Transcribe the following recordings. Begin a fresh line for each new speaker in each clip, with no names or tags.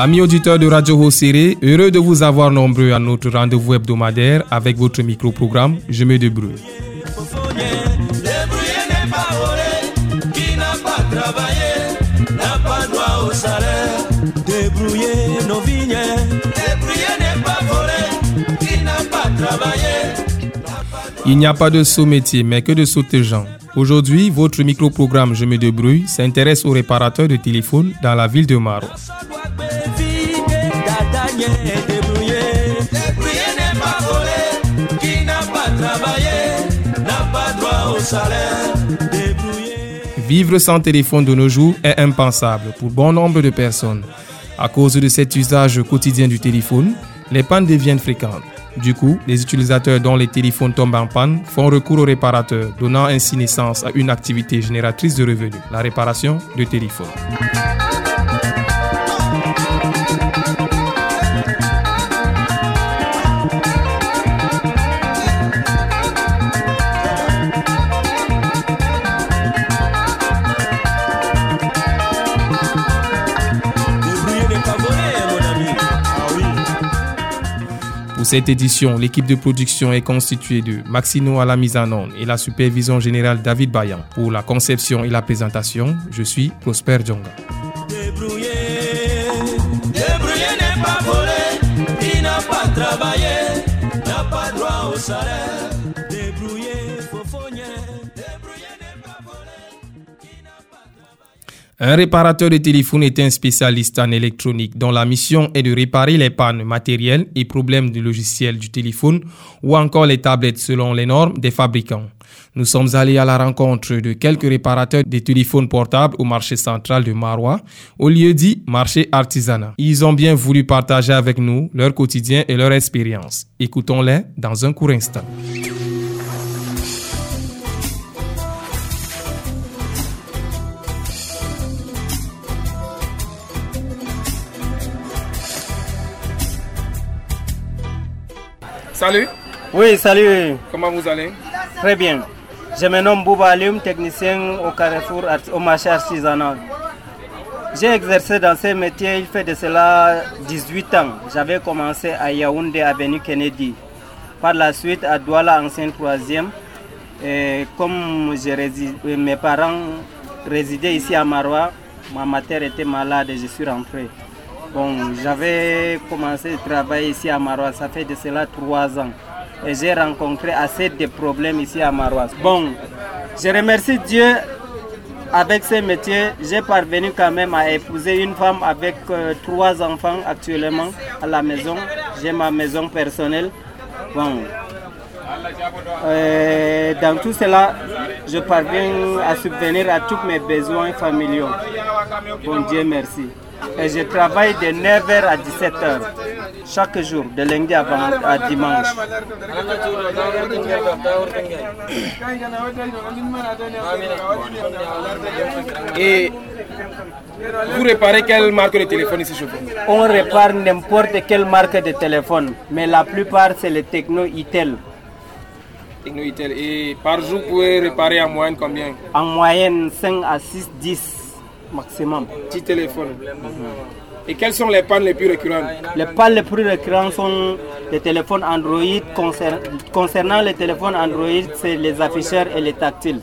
Amis auditeurs de Radio Hosséré, heureux de vous avoir nombreux à notre rendez-vous hebdomadaire avec votre micro-programme Je me débrouille. Il n'y a pas de sous-métier, mais que de sauter-gens. Aujourd'hui, votre micro-programme Je me débrouille s'intéresse aux réparateurs de téléphone dans la ville de Vivre sans téléphone de nos jours est impensable pour bon nombre de personnes. À cause de cet usage quotidien du téléphone, les pannes deviennent fréquentes. Du coup, les utilisateurs dont les téléphones tombent en panne font recours aux réparateurs, donnant ainsi naissance à une activité génératrice de revenus, la réparation de téléphones. Cette édition, l'équipe de production est constituée de Maxino à la mise en onde et la supervision générale David Bayan. Pour la conception et la présentation, je suis Prosper Djonga. Un réparateur de téléphone est un spécialiste en électronique dont la mission est de réparer les pannes matérielles et problèmes du logiciel du téléphone ou encore les tablettes selon les normes des fabricants. Nous sommes allés à la rencontre de quelques réparateurs de téléphones portables au marché central de Marois, au lieu dit marché artisanat. Ils ont bien voulu partager avec nous leur quotidien et leur expérience. Écoutons-les dans un court instant. Salut.
Oui, salut.
Comment vous allez?
Très bien. Je me nomme Bouba Alioum, technicien au Carrefour, au marché artisanal. J'ai exercé dans ce métier, il fait de cela 18 ans. J'avais commencé à Yaoundé, avenue Kennedy. Par la suite, à Douala, ancien troisième. Et comme mes parents résidaient ici à Marois, ma mère était malade et je suis rentré. Bon, j'avais commencé à travailler ici à Marois, ça fait de cela trois ans. Et j'ai rencontré assez de problèmes ici à Marois. Bon, je remercie Dieu avec ce métier. J'ai parvenu quand même à épouser une femme avec euh, trois enfants actuellement à la maison. J'ai ma maison personnelle. Bon, euh, dans tout cela, je parviens à subvenir à tous mes besoins familiaux. Bon Dieu merci. Et je travaille de 9h à 17h chaque jour, de lundi à, à dimanche.
Et vous réparez quelle marque de téléphone ici vous?
On répare n'importe quelle marque de téléphone, mais la plupart c'est le Techno Itel.
Techno Itel. Et par jour, vous pouvez réparer en moyenne combien?
En moyenne 5 à 6, 10 maximum.
Petit téléphone. Et quelles sont les pannes les plus récurrentes
Les pannes les plus récurrentes sont les téléphones Android. Concernant les téléphones Android, c'est les afficheurs et les tactiles.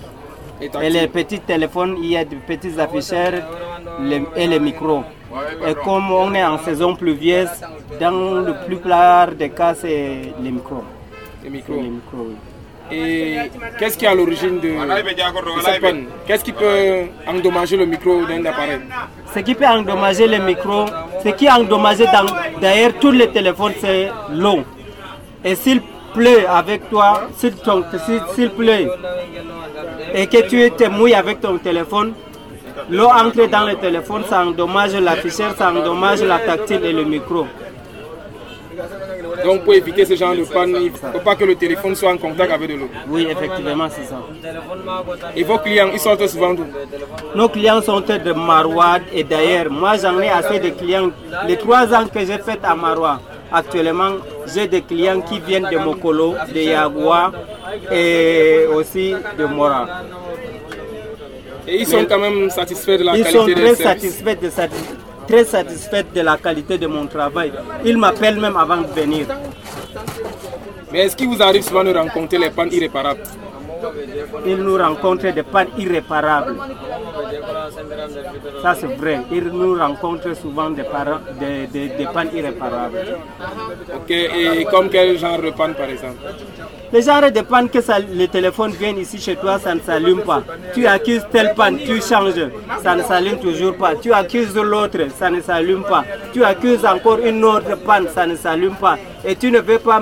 Et, les petits téléphones, il y a des petits afficheurs et les micros. Et comme on est en saison pluvieuse, dans le plus plupart des cas, c'est les micros.
Les micros. Et qu'est-ce qui est à l'origine de, cette Qu'est-ce qui peut endommager le micro d'un appareil?
Ce qui peut endommager le micro, ce qui endommage d'ailleurs tous les téléphones, c'est l'eau. Et s'il pleut avec toi, s'il pleut et que tu te mouilles avec ton téléphone, l'eau entre dans le téléphone, ça endommage l'afficheur, ça endommage la tactile et le micro.
Donc pour éviter ce genre de panne, il ne faut pas que le téléphone soit en contact avec de l'eau.
Oui, effectivement, c'est ça.
Et vos clients, ils sortent souvent d'où
Nos clients sont de Marois et d'ailleurs, moi j'en ai assez de clients. Les trois ans que j'ai fait à Marois, actuellement, j'ai des clients qui viennent de Mokolo, de Yagua et aussi de Mora.
Et ils sont quand même satisfaits de la
ils
qualité
sont
des
très satisfaits de, très satisfaite de la qualité de mon travail. Il m'appelle même avant de venir.
Mais est-ce qu'il vous arrive souvent de rencontrer les pannes irréparables?
Il nous rencontre des pannes irréparables. Ça c'est vrai. Il nous rencontre souvent des, parents, des, des, des pannes irréparables.
Ok, et comme quel genre de panne par exemple?
Le genre de panne que ça, le téléphone vient ici chez toi, ça ne s'allume pas. Tu accuses telle panne, tu changes, ça ne s'allume toujours pas. Tu accuses l'autre, ça ne s'allume pas. Tu accuses encore une autre panne, ça ne s'allume pas. Et tu ne veux pas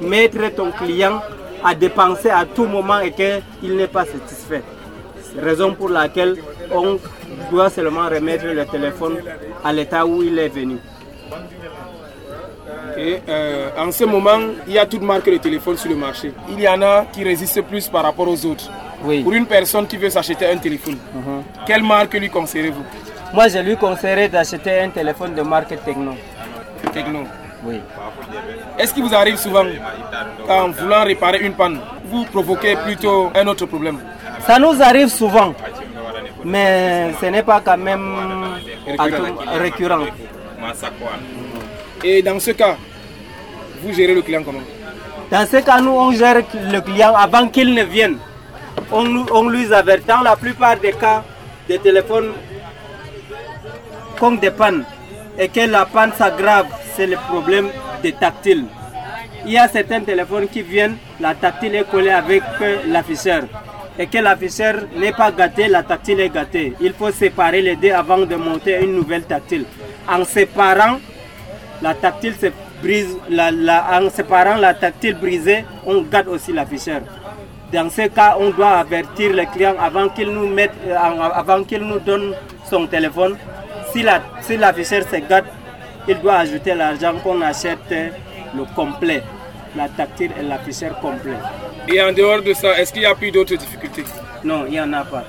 mettre ton client à dépenser à tout moment et qu'il n'est pas satisfait. Raison pour laquelle on doit seulement remettre le téléphone à l'état où il est venu.
Et euh, en ce moment, il y a toutes marques de téléphone sur le marché. Il y en a qui résistent plus par rapport aux autres.
Oui.
Pour une personne qui veut s'acheter un téléphone, quelle marque lui conseillez-vous
Moi, je lui conseillerais d'acheter un téléphone de marque Techno.
Techno.
Oui.
Est-ce qu'il vous arrive souvent, en voulant réparer une panne, vous provoquez plutôt un autre problème?
Ça nous arrive souvent, mais ce n'est pas quand même récurrent.
Et dans ce cas, vous gérez le client comment?
Dans ce cas, nous, on gère le client avant qu'il ne vienne. On, lui avertit. Dans la plupart des cas, des téléphones comme des pannes et que la panne s'aggrave, c'est le problème des tactiles. Il y a certains téléphones qui viennent, la tactile est collée avec l'afficheur. Et que l'afficheur n'est pas gâté, la tactile est gâtée. Il faut séparer les deux avant de monter une nouvelle tactile. En séparant, la tactile la- la- la brisée, on gâte aussi l'afficheur. Dans ce cas, on doit avertir le client avant qu'il nous, euh, avant nous donne son téléphone. Si la- se gâte, il doit ajouter l'argent qu'on achète le complet, la tactile et l'afficheur complet.
Et en dehors de ça, est-ce qu'il y a plus d'autres difficultés?
Non, il n'y en a pas.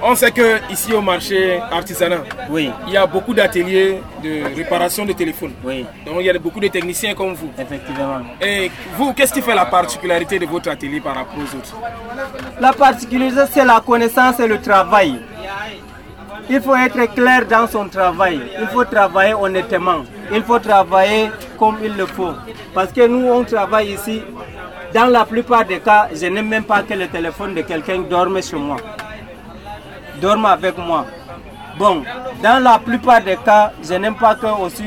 On sait que ici au marché artisanal,
Oui,
il y a beaucoup d'ateliers de réparation de téléphones.
oui,
Donc il y a beaucoup de techniciens comme vous.
effectivement.
Et vous, qu'est-ce qui fait la particularité de votre atelier par rapport aux autres?
La particularité, c'est la connaissance et le travail. Il faut être clair dans son travail. Il faut travailler honnêtement. Il faut travailler comme il le faut. Parce que nous, on travaille ici. Dans la plupart des cas, je n'aime même pas que le téléphone de quelqu'un dorme chez moi. Dorme avec moi. Bon, dans la plupart des cas, je n'aime pas que aussi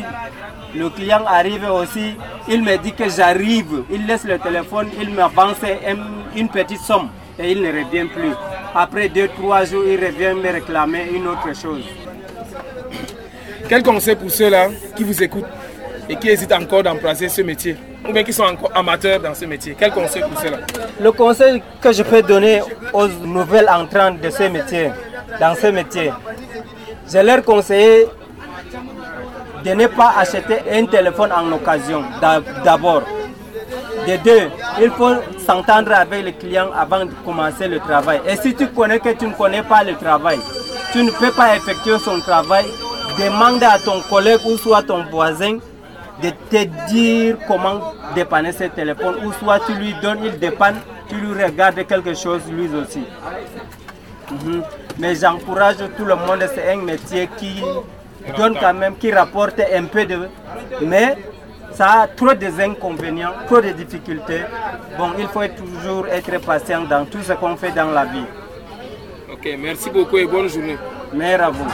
le client arrive aussi, il me dit que j'arrive, il laisse le téléphone, il m'avance un- une petite somme et il ne revient plus. Après deux, trois jours, il revient me réclamer une autre chose.
Quel conseil pour ceux-là qui vous écoutent et qui hésitent encore d'embrasser ce métier? Ou bien qui sont encore amateurs dans ce métier Quel conseil pour ceux-là
Le conseil que je peux donner aux nouvelles entrantes de ce métier, dans ce métier, je leur conseille de ne pas acheter un téléphone en occasion d'a- d'abord. De deux, il faut s'entendre avec le client avant de commencer le travail. Et si tu connais que tu ne connais pas le travail, tu ne peux pas effectuer son travail, demande à ton collègue ou soit ton voisin de te dire comment dépanner ce téléphone ou soit tu lui donnes, il dépanne, tu lui regardes quelque chose lui aussi. Mhm. Mais j'encourage tout le monde, c'est un métier qui donne quand même, qui rapporte un peu de... Mais ça a trop d'inconvénients, trop de difficultés. Bon, il faut toujours être patient dans tout ce qu'on fait dans la vie.
Ok, merci beaucoup et bonne journée.
Meilleur à vous.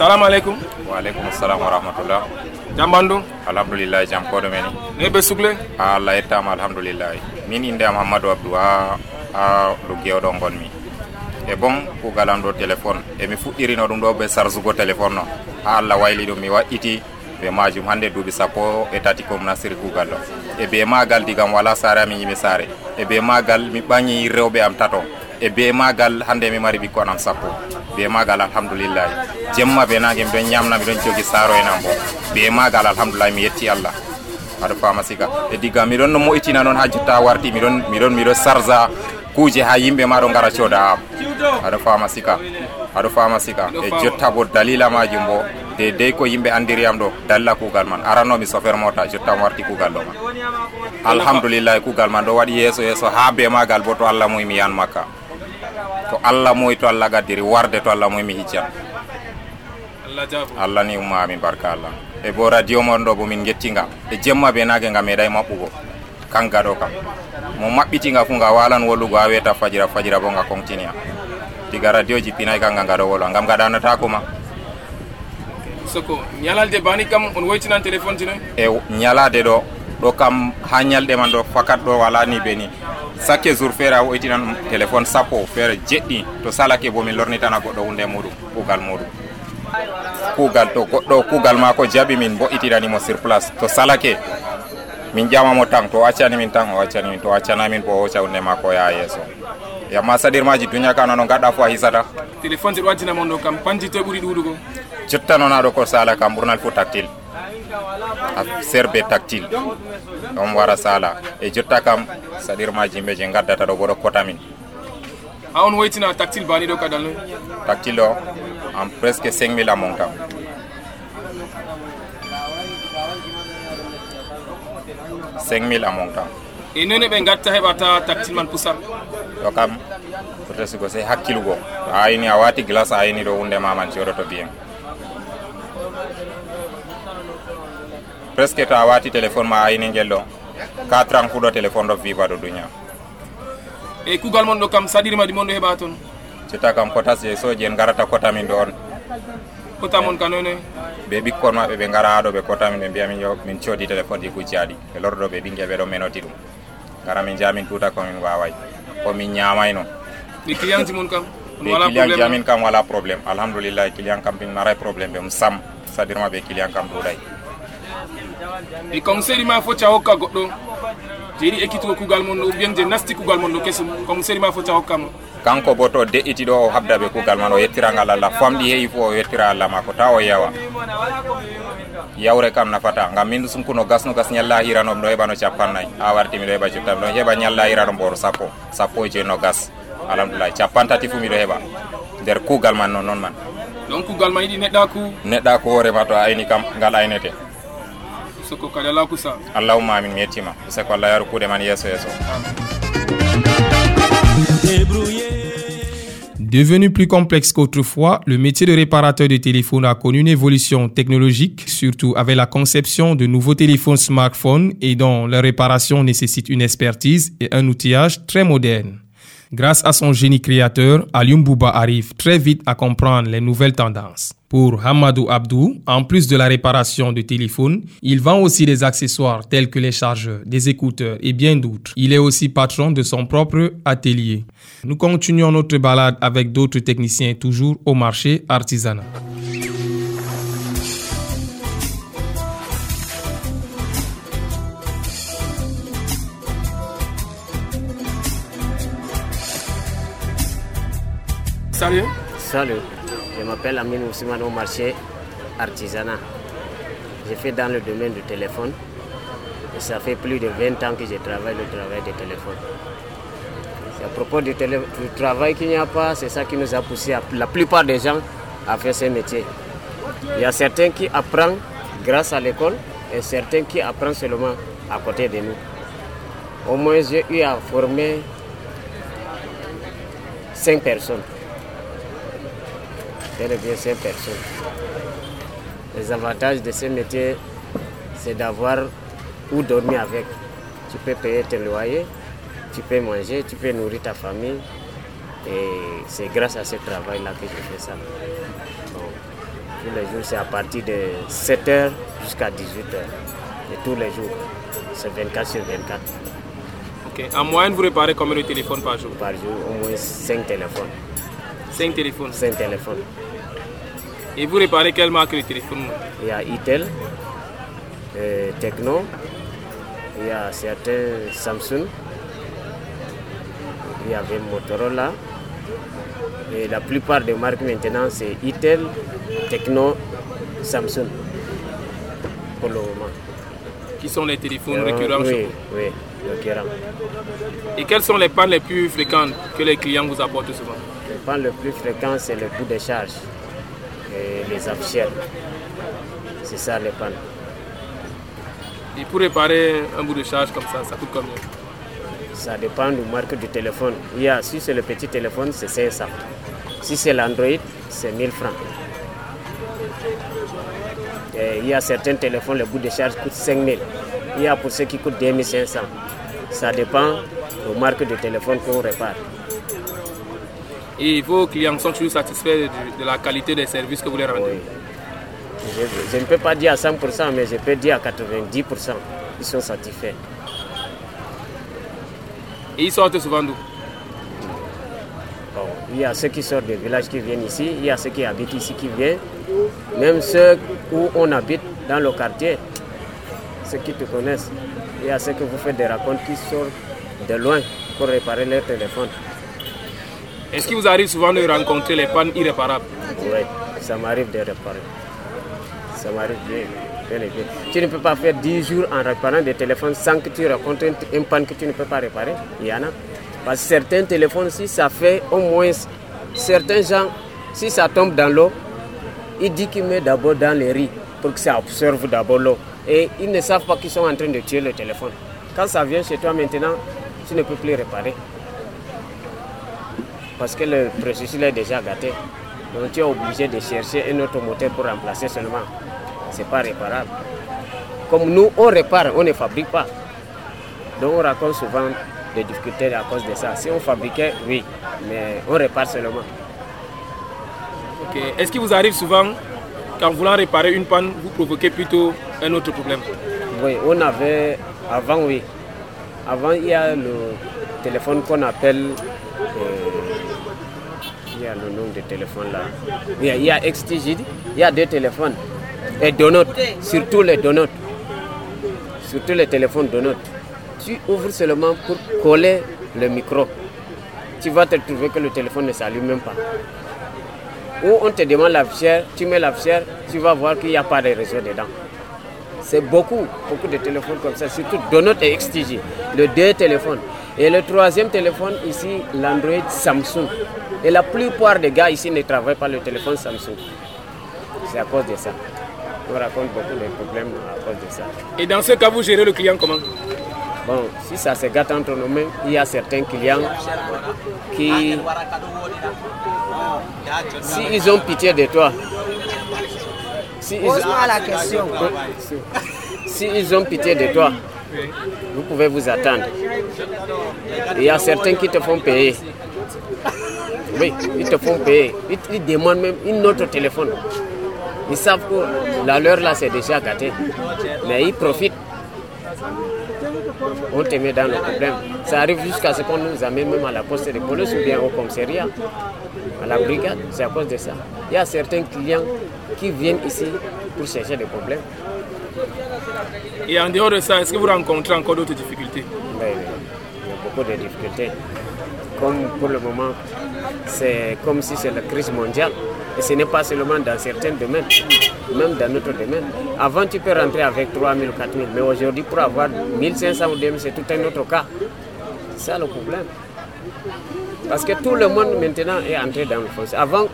Salam alaikum.
waaleykum salam wa rahmatullah.
Jambandu.
Alhamdulillah jam koɗo men
Ne be sugle.
ha allah yettama alhamdoulillahi min inde am hammadou abdou a ha ɗo gewɗo gonmi e bon kugal am ɗo téléphone emi fuɗɗirino ɗum ɗo ɓe sarsugo téléphone no. Ha allah wayli ɗum mi waɗɗiti be majum hande duuɓi sappo e tati kom nasiri kugal ɗo e be magal digam wala sare ami yimi sare. E be magal mi ɓaŋi rewɓe am tato e be magal hande mi mari ɓikkon am sappo. Be magal alhamdulillahi. Jemma be nage miɗon ñamna miɗon jogi saro en bo be magal alhamdulillahi mi yetti allah. Aɗa fama siga. E digga miɗon no moƴitina noon ha jotta warti miɗon miɗon miɗo sarza kuuje ha yimɓe ma gara cooda am. Aɗa fama sika aɗa fama sika e jotta bo dalila majum bo de dey ko yimɓe andiriyam ɗo dalila kugal man. Aranomi chauffeur mota jotta mi warti kugal ɗo man. Alhamdoulillahi kuugal man ɗo waɗi yeeso yeeso ha be magal bo to allah muyi mi yan makka allah moy to allah gaddiri warde to allah moy mi hiccan.
Allah
ni umma amin barka allah. E bo radio mon ɗo bo min gettinga. E jemma be nage nga meeɗay maɓɓugo kan gado kam. Mo maɓɓitinga fu nga walan wolugo ha weta fajira fajira bo nga continue diga radio ji pinay kanga ngaɗo wolwa ngam gaɗanatako ma
soko ñalalde bani kam on woytinan téléphone tino
e ñalade ɗo ɗo kam ha ñalɗe man ɗo fakat ɗo wala ni be ni sakke jour feere a woytinan téléphone sappo feere jeɗɗi. To salake bo min lornitana goɗɗo hunde muɗum kugal muɗum. Kuugal to goɗɗo ma ko jaɓi min bo'itinanimo sur place. To salake min ƴamamo tan to accani min tan o accani min to accanamin bo o hocca hunde mako ya yeeso. Yamma saɗirmaji duña ka nono gaɗɗa fo a hisata?
Téléphone je ɗo waddinamon ɗo kam panji ɓuuri ɗuɗugo.
Jotta ɗo ko sala kam ɓurnal fo tactile serbe tactile. On wara sala. E jotta kam saɗirmaji yimɓe je gaddata ɗo boɗo kota min.
A on woytina tactile bani ɗo kadal noy
tactile o en presque 5 mille amon kam. Cinq mille amon kam.
E none ɓe gatta heɓata tactile man pusat
ɗo kam pour tesugo sey hakkilugo. A ayini a wati glace a ayini ɗo hunde maman joɗoto bien presque to a wati téléphone ma ayini ngel ɗo 4 ans fuɗo téléphone ɗo viva ɗo duña
e kugal mon ɗo kam saɗirma ɗi mon ɗo heɓa toon
citta kam potas je soji en garata kotamin ɗo on.
Kota mon ka noynoy
ɓe ɓikkon maɓɓe ɓe gara haɗo ɓe kotamin ɓe mbiya min yo min coodi téléphone ɗi kucciaɗi ɓe lorɗo ɓe ɓinguel ɓe ɗo menoti ɗum gara min jamin tuta komin waway komin ñamayno
ɗi client ji mon kam?
Ɓe client jamin kam wala probléme alhamdoulillahi client kam min naray probléme ɓe sam. Sadirma ɓe client kam ɗuɗay
e conseil ma foti a hokka goɗɗo. Je yiɗi ekkitugo kugal mon ɗo ou bien je nasti kugal mon ɗo kesum. Conseil ma foti a hokkamo
kanko bo to de'iti ɗo o habda ɓe kugal man o yettirangal allah. Famɗi heewi fo o yettira allah mako ta o yawa yawre kam nafata. Ngam min sunkuno gasno gas ñalla hiranom ɗo heɓano capannayyi ha warti miɗo heɓa jotta ɗon heɓa ñalla hirano mboro sappo. Sappo e no gas. Alhamdulillah. Capantati fu miɗo heɓa. Nder kugal man non noon man.
Donc kugal ma yiɗi neɗɗaku?
Neɗɗa ko hoorema to ayni kam ngal aynete
soko kusa
allahumma amin allah yaru man
Devenu plus complexe qu'autrefois, le métier de réparateur de téléphone a connu une évolution technologique, surtout avec la conception de nouveaux téléphones smartphones et dont leur réparation nécessite une expertise et un outillage très moderne. Grâce à son génie créateur, Alioum Bouba arrive très vite à comprendre les nouvelles tendances. Pour Hamadou Abdou, en plus de la réparation de téléphones, il vend aussi des accessoires tels que les chargeurs, des écouteurs et bien d'autres. Il est aussi patron de son propre atelier. Nous continuons notre balade avec d'autres techniciens toujours au marché artisanal. Salut.
Salut, m'appelle Amine Ousmane au marché artisanat. J'ai fait dans le domaine du téléphone. Et ça fait plus de 20 ans que je travaille le travail du téléphone. C'est à propos du, travail qu'il n'y a pas, c'est ça qui nous a poussé, la plupart des gens, à faire ce métier. Il y a certains qui apprennent grâce à l'école et certains qui apprennent seulement à côté de nous. Au moins, j'ai eu à former 5 personnes. Et bien 5 personnes. Les avantages de ce métier, c'est d'avoir où dormir avec. Tu peux payer tes loyers, tu peux manger, tu peux nourrir ta famille. Et c'est grâce à ce travail-là que je fais ça. Donc, tous les jours, c'est à partir de 7h jusqu'à 18h. Et tous les jours, c'est 24 sur 24.
Ok. En moyenne, vous réparez combien de téléphones par jour?
Par jour, au moins 5 téléphones.
5 téléphones.
5 téléphones.
Et vous réparez quelle marque de téléphone
Il y a Itel, euh, Techno, il y a certains Samsung, il y avait Motorola. Et la plupart des marques maintenant, c'est Itel, Techno, Samsung. Pour le moment.
Qui sont les téléphones
Euh,
récurrents
Oui, oui, récurrents.
Et quelles sont les pannes les plus fréquentes que les clients vous apportent souvent
Le pan le plus fréquent, c'est le bout de charge et les afficheurs. C'est ça les pannes.
Et pour réparer un bout de charge comme ça, ça coûte combien?
Ça dépend du marque du téléphone. Il y a, si c'est le petit téléphone, c'est 500. Si c'est l'Android, c'est 1000 francs. il y a certains téléphones, le bout de charge coûte 5000. Il y a pour ceux qui coûtent 2500. Ça dépend de marque de téléphone qu'on répare.
Et vos clients sont toujours satisfaits de, la qualité des services que vous leur rendez
je, ne peux pas dire à 100%, mais je peux dire à 90%. Ils sont satisfaits.
Et ils sortent souvent d'où?
Il y a ceux qui sortent des villages qui viennent ici, il y a ceux qui habitent ici qui viennent, même ceux où on habite dans le quartier, ceux qui te connaissent. Il y a ceux que vous faites des racontes qui sortent de loin pour réparer leur téléphone.
Est-ce qu'il vous arrive souvent de rencontrer les pannes irréparables?
Oui, ça m'arrive de réparer. Ça m'arrive bien, Tu ne peux pas faire 10 jours en réparant des téléphones sans que tu rencontres une panne que tu ne peux pas réparer. Il y en a. Parce que certains téléphones, si ça fait au moins, certains gens, si ça tombe dans l'eau, ils disent qu'ils mettent d'abord dans les riz pour que ça absorbe d'abord l'eau. Et ils ne savent pas qu'ils sont en train de tuer le téléphone. Quand ça vient chez toi maintenant, tu ne peux plus réparer parce que le processus est déjà gâté. Donc tu es obligé de chercher un autre moteur pour remplacer seulement. Ce n'est pas réparable. Comme nous, on répare, on ne fabrique pas. Donc on raconte souvent des difficultés à cause de ça. Si on fabriquait, oui, mais on répare seulement.
Est-ce qu'il vous arrive souvent, qu'en voulant réparer une panne, vous provoquez plutôt un autre problème?
Oui, on avait, avant oui. Avant, il y a le téléphone qu'on appelle euh, y a le nom de téléphone là. Il y a, il y a il y a deux téléphones. Et Donut, surtout les Donut. Surtout les téléphones Donut. Tu ouvres seulement pour coller le micro. Tu vas te trouver que le téléphone ne s'allume même pas. Ou on te demande la fichière, tu mets la fichière, tu vas voir qu'il n'y a pas de réseau dedans. C'est beaucoup, beaucoup de téléphones comme ça, surtout Donut et XTG, le deux téléphones. Et le troisième téléphone ici, l'Android Samsung. Et la plupart des gars ici ne travaillent pas le téléphone Samsung. C'est à cause de ça. On raconte beaucoup de problèmes à cause de ça.
Et dans ce cas, vous gérez le client comment?
Bon, si ça se gâte entre nos mains, il y a certains clients qui, si ils ont pitié de toi, si ils, question. Si ils ont pitié de toi, vous pouvez vous attendre. Il y a certains qui te font payer. Oui, ils te font payer. Ils, demandent même une autre téléphone. Ils savent que la leur là c'est déjà gâté. Mais ils profitent. On te met dans le problème. Ça arrive jusqu'à ce qu'on nous amène même à la poste de police ou bien au commissariat, à la brigade. C'est à cause de ça. Il y a certains clients qui viennent ici pour chercher des problèmes.
Et en dehors de ça, est-ce que vous rencontrez encore d'autres difficultés?
Oui, beaucoup de difficultés. Comme pour le moment, c'est comme si c'est la crise mondiale. Et ce n'est pas seulement dans certains domaines, même dans notre domaine. Avant, tu peux rentrer avec 3 000 ou 4 000, mais aujourd'hui, pour avoir 1500 ou 2000, c'est tout un autre cas. C'est ça le problème. Parce que tout le monde maintenant est entré dans le foncier. Avant,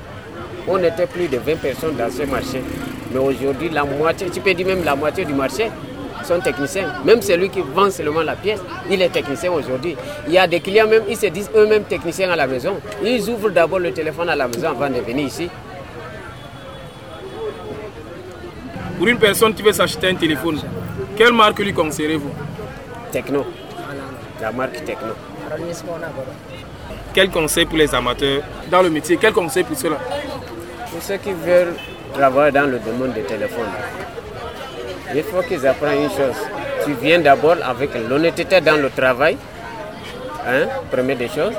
on était plus de 20 personnes dans ce marché. Mais aujourd'hui, la moitié, tu peux dire même la moitié du marché, sont techniciens. Même celui qui vend seulement la pièce, il est technicien aujourd'hui. Il y a des clients même, ils se disent eux-mêmes techniciens à la maison. Ils ouvrent d'abord le téléphone à la maison avant de venir ici.
Pour une personne qui veut s'acheter un téléphone, quelle marque lui conseillerez-vous
Techno. La marque Techno.
Quel conseil pour les amateurs dans le métier? Quel conseil pour cela
Pour ceux qui veulent travailler dans le domaine des téléphones, il faut qu'ils apprennent une chose. Tu viens d'abord avec l'honnêteté dans le travail, hein, première des choses.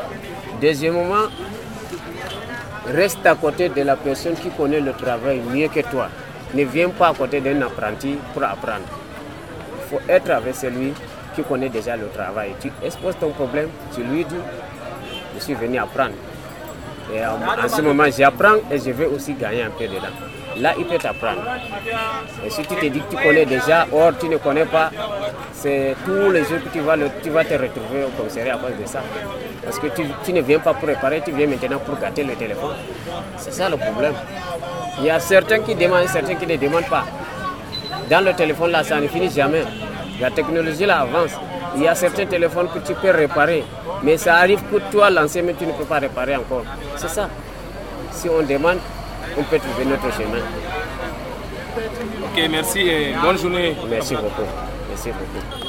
Deuxièmement, reste à côté de la personne qui connaît le travail mieux que toi. Ne viens pas à côté d'un apprenti pour apprendre. Il faut être avec celui qui connaît déjà le travail. Tu exposes ton problème, tu lui dis, je suis venu apprendre. Et en ce moment, j'apprends et je vais aussi gagner un peu dedans là il peut t'apprendre. Et si tu te dis que tu connais déjà, or tu ne connais pas, c'est tous les jours que tu vas, te retrouver au commissariat à cause de ça. Parce que tu, ne viens pas pour réparer, tu viens maintenant pour gâter le téléphone. C'est ça le problème. Il y a certains qui demandent, certains qui ne demandent pas. Dans le téléphone là, ça ne finit jamais. La technologie là avance. Il y a certains téléphones que tu peux réparer, mais ça arrive que toi, l'ancien, mais tu ne peux pas réparer encore. C'est ça. Si on demande, on peut trouver notre chemin.
Ok, merci et bonne journée.
Merci beaucoup. Merci beaucoup.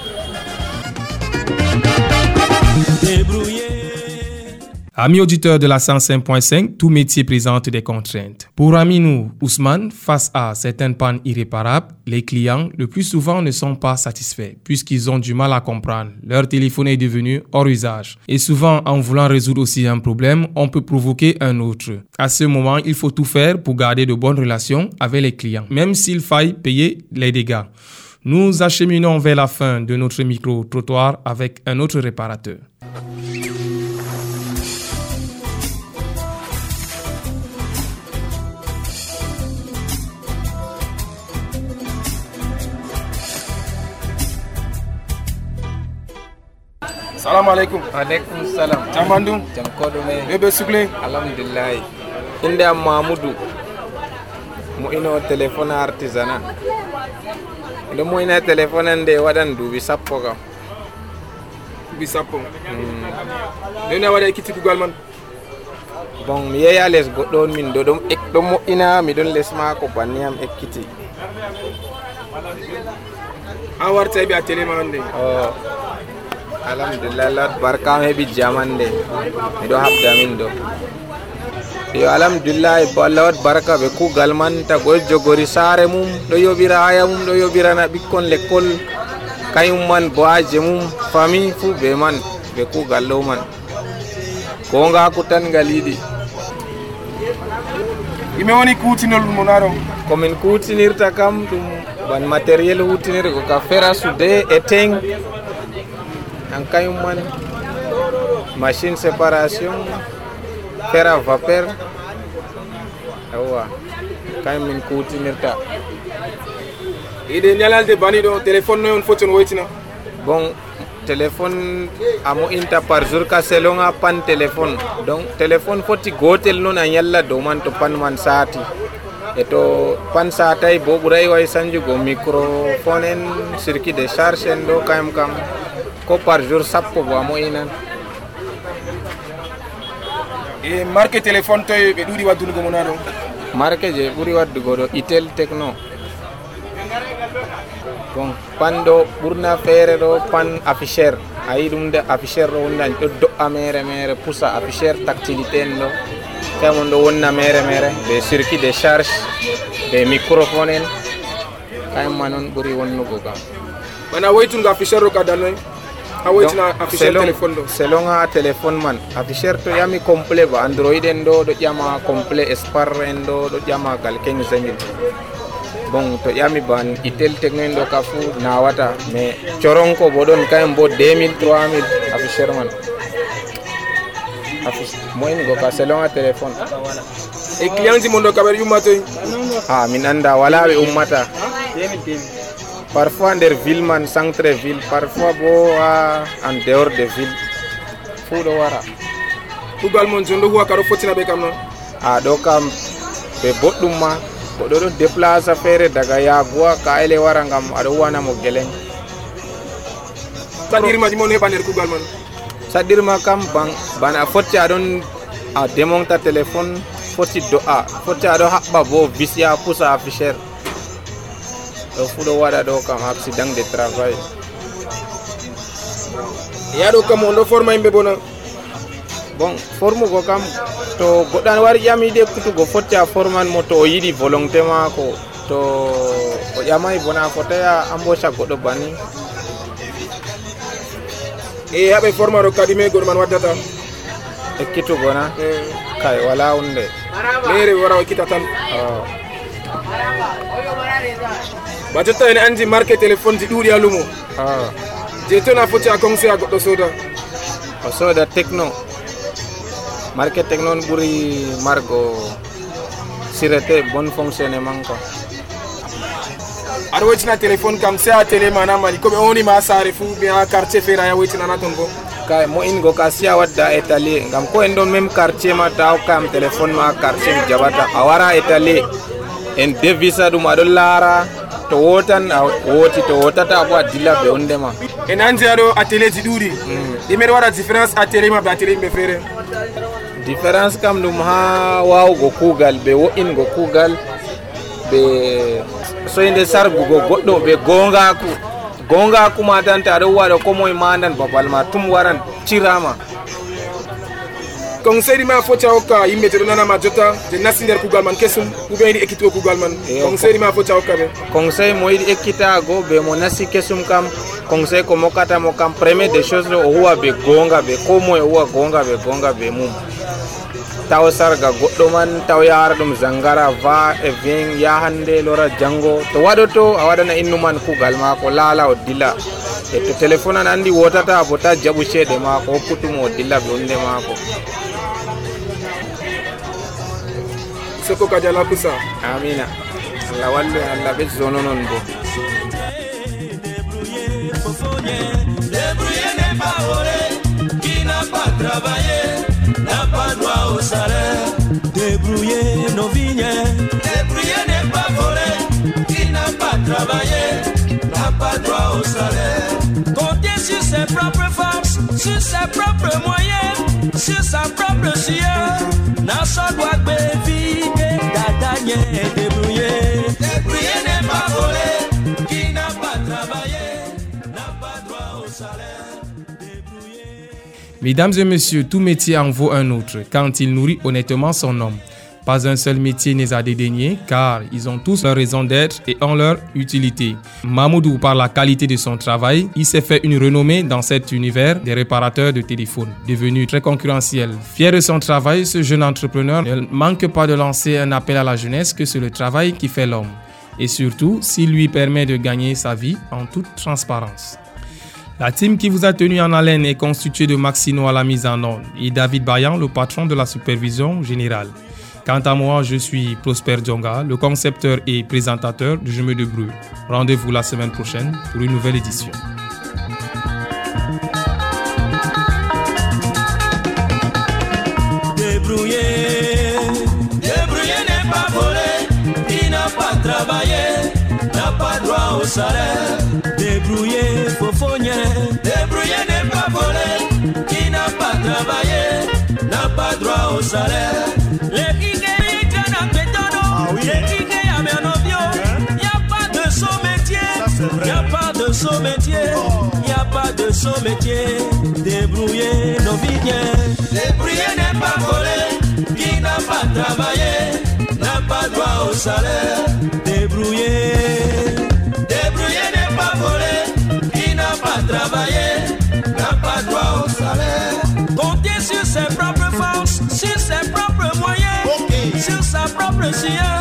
Amis auditeurs de la 105.5, tout métier présente des contraintes. Pour Aminou Ousmane, face à certaines pannes irréparables, les clients, le plus souvent, ne sont pas satisfaits puisqu'ils ont du mal à comprendre. Leur téléphone est devenu hors usage. Et souvent, en voulant résoudre aussi un problème, on peut provoquer un autre. À ce moment, il faut tout faire pour garder de bonnes relations avec les clients, même s'il faille payer les dégâts. Nous acheminons vers la fin de notre micro-trottoir avec un autre réparateur. salamu alaikum
alaikum salam jamandu jankodo me
bebe
sugle. Alhamdulillah. Inda mamudu. Mu ino telefona artisana. Ndo mu ina telefona nde wadan dubi sappo kam
dubi sappo ndo hmm. na wada kiti kugal man
bon mi yeya les goɗɗo on min ɗo ɗum ɗo moƴƴina miɗon les maako banni am ekkiti
an wartai ɓe a télé ma
on alhamdulillah lot barka am heɓi jaman nde miɗo habda min ɗo yo alhamdulillahi bo allah wat barka ɓe kuugal man tago e jogori saare mum ɗo yoɓira haya mum ɗo yoɓirana ɓikkon l'école kañum man bo aje mum famille fuu be man ɓe kuugal ɗo man ko ngaku tan ngal yiɗi
Ime woni kuutinol mo naɗo.
komin kutinirta kam ɗum ban matériel hutinirgo ka fera sude e teng kañum man machine séparation fera vapeur. Awa kañum min kutinirta
Ide ñalalde bani ɗo téléphone noy on foti on woytina.
bon téléphone a moƴinta par jour ka selonga pan téléphone. Donc téléphone foti gotel noon a ñalla dow man to pan man saati. E to pan satay bo ɓuuray way sanjugo microphone en circuit de charge en ɗo kayam kam par jour sappo bo a moƴinan
E marque téléphone toye ɓe ɗuuɗi waddunugo mo naɗo.
marque je ɓuuri waddugo ɗo itel techno. Bon pan ɗo ɓurna feere ɗo pan affichére a yi ɗum nde affichére ɗo wondañ ɗo do'a mere mere pusa affichére tactilité en ɗo kamon ɗo wonna mere mere ɓe circuit de charge ɓe microphone en. Kayma noon ɓuuri wonnugo kam
Bana woytungo affichére ɗo ka dannoy.
Selon-
téléphone ɗo.
selon ha téléphone man. Afficheur to yami complet ba. Android en ɗo ɗo ƴama complet spar en ɗo ɗo ƴama gal 15 mille bon to ƴami ban. Itel techno en ɗo ka fu nawata. Mais coronko bo ɗon kayen bo 2000 3000 afficheur man. Moi go ka selon ha téléphone
E client ji mon ɗo kaɓeɗe ah toy.
ha min anda wala ɓe ummata parfois nder ville man centre ville parfois bo ha en dehors de ville fuu ɗo wara.
Kugal mon jon ɗo huwa ka ɗo fotina ɓe kam noon.
a ɗo kam ɓe boɗɗum ma. Goɗɗo ɗo déplace feere daga yaguwa ka ele wara ngam aɗo huwanamo guelen
Saɗirmaji mon heɓa nder kugal man.
saɗirma kam ban bana a fotti aɗon a démonta téléphone foti do'a foti aɗo haɓɓa bo visya pusa affichére ɗo fu ɗo waɗa ɗo kam accident de travail
yaɗo kam on ɗo forma yimɓe bona
bon formugo kam to goɗɗo an wari ƴamiɗi ekkutugo fotti a forman mo to o yiɗi volonté maako to o ƴamay bona a fotai a embaucha goɗɗo banni
e haɓe forma ɗo kadi me goɗo man waddata
ekkitugo na kay wala hunde
mere wara o ekkita tan
Oh.
Ba jotta ene andi marque téléphone ji ɗuuɗi ha. Lumo
Oh.
je tona a foti a conseil a goɗɗo soda.
O soda techno. Marque techno on ɓuri margo sirete bon fonctionnement quoi
aɗa woytina téléphone kam se a télé mana mani koɓe onima ha saare fou bien ha quartier feere a ya woytinana toon bo
ka mo ka ka siya wadda étalier ngam ko en ɗon même quartier ma ta hokkam téléphone ma quartier mi jaɓata a wara étalier en devisa ɗum aɗon laara to wotan a woti to wotata bo a dilla ɓe on ndema
e nan jeya ɗo atelier ji ɗuuɗi ɗimeɗe waɗa différence atelier maɓɓe atelier yimɓe feere
différence kam ɗum ha wawugo kuugal ɓe wo'ingo kuugal ɓe soyde sargugo goɗɗo ɓe gongaku gongaku ma tan ta ɗo waɗa ko moye mandan babal ma tum waran cirama
conseil ɗi ma a hokka yimɓe te ɗo nanama jotta te nasti nder kugal man kesum ou bien yiɗi ekkitugo kugal man
Eyo.
conseil ma a hokka ɓe
conseil mo yiɗi ekkitago ɓe mo nasti kesum kam conseil ko mokkatamo kam premier des choses ɗo o huwa ɓe gonga ɓe ko moye o huwa gonga ɓe gonga ɓe mum. Taw sarga goɗɗo man taw yahara ɗum zangara va e vin yahande lora jango to waɗoto a waɗana innu man kugal mako laala o dilla e to téléphone an andi wotata bo ta jaɓu ceeɗe mako hokkutumo o dilla ɓe onde mako
seko kadi ala kusa
amina allah wallu en allah noon bo
n'a pas travaillé n'a pas droit au salaire. Débrouiller nos vignes. Débrouiller n'est pas volé, qui n'a pas travaillé n'a pas droit au salaire. Compter sur ses propres forces, sur ses propres moyens, sa propre sueur. N'a son doigt béviner, dadagné, débrouiller. Débrouiller n'est pas volé, qui n'a pas travaillé n'a pas droit au salaire.
Mesdames et messieurs, tout métier en vaut un autre quand il nourrit honnêtement son homme. Pas un seul métier n'est à dédaigner car ils ont tous leur raison d'être et ont leur utilité. Mamoudou, par la qualité de son travail, il s'est fait une renommée dans cet univers des réparateurs de téléphones, devenu très concurrentiel. Fier de son travail, ce jeune entrepreneur ne manque pas de lancer un appel à la jeunesse que c'est le travail qui fait l'homme. Et surtout, s'il lui permet de gagner sa vie en toute transparence. La team qui vous a tenu en haleine est constituée de Maxino à la mise en ordre et David Bayan, le patron de la supervision générale. Quant à moi, je suis Prosper Djonga, le concepteur et présentateur du Je me débrouille. Rendez-vous la semaine prochaine pour une nouvelle édition.
Débrouiller, débrouiller n'est pas volé, qui n'a pas travaillé n'a pas droit au salaire. Débrouiller, faufonnier, débrouiller n'est pas volé, qui n'a pas travaillé n'a pas droit au salaire. Saut métier, y a pas de saut métier. Débrouiller nos vignes, débrouiller n'est pas volé, qui n'a pas travaillé n'a pas droit au salaire. Débrouiller, débrouiller n'est pas volé, qui n'a pas travaillé n'a pas droit au salaire. Compter sur ses propres forces, sur ses propres moyens, sur sa propre science.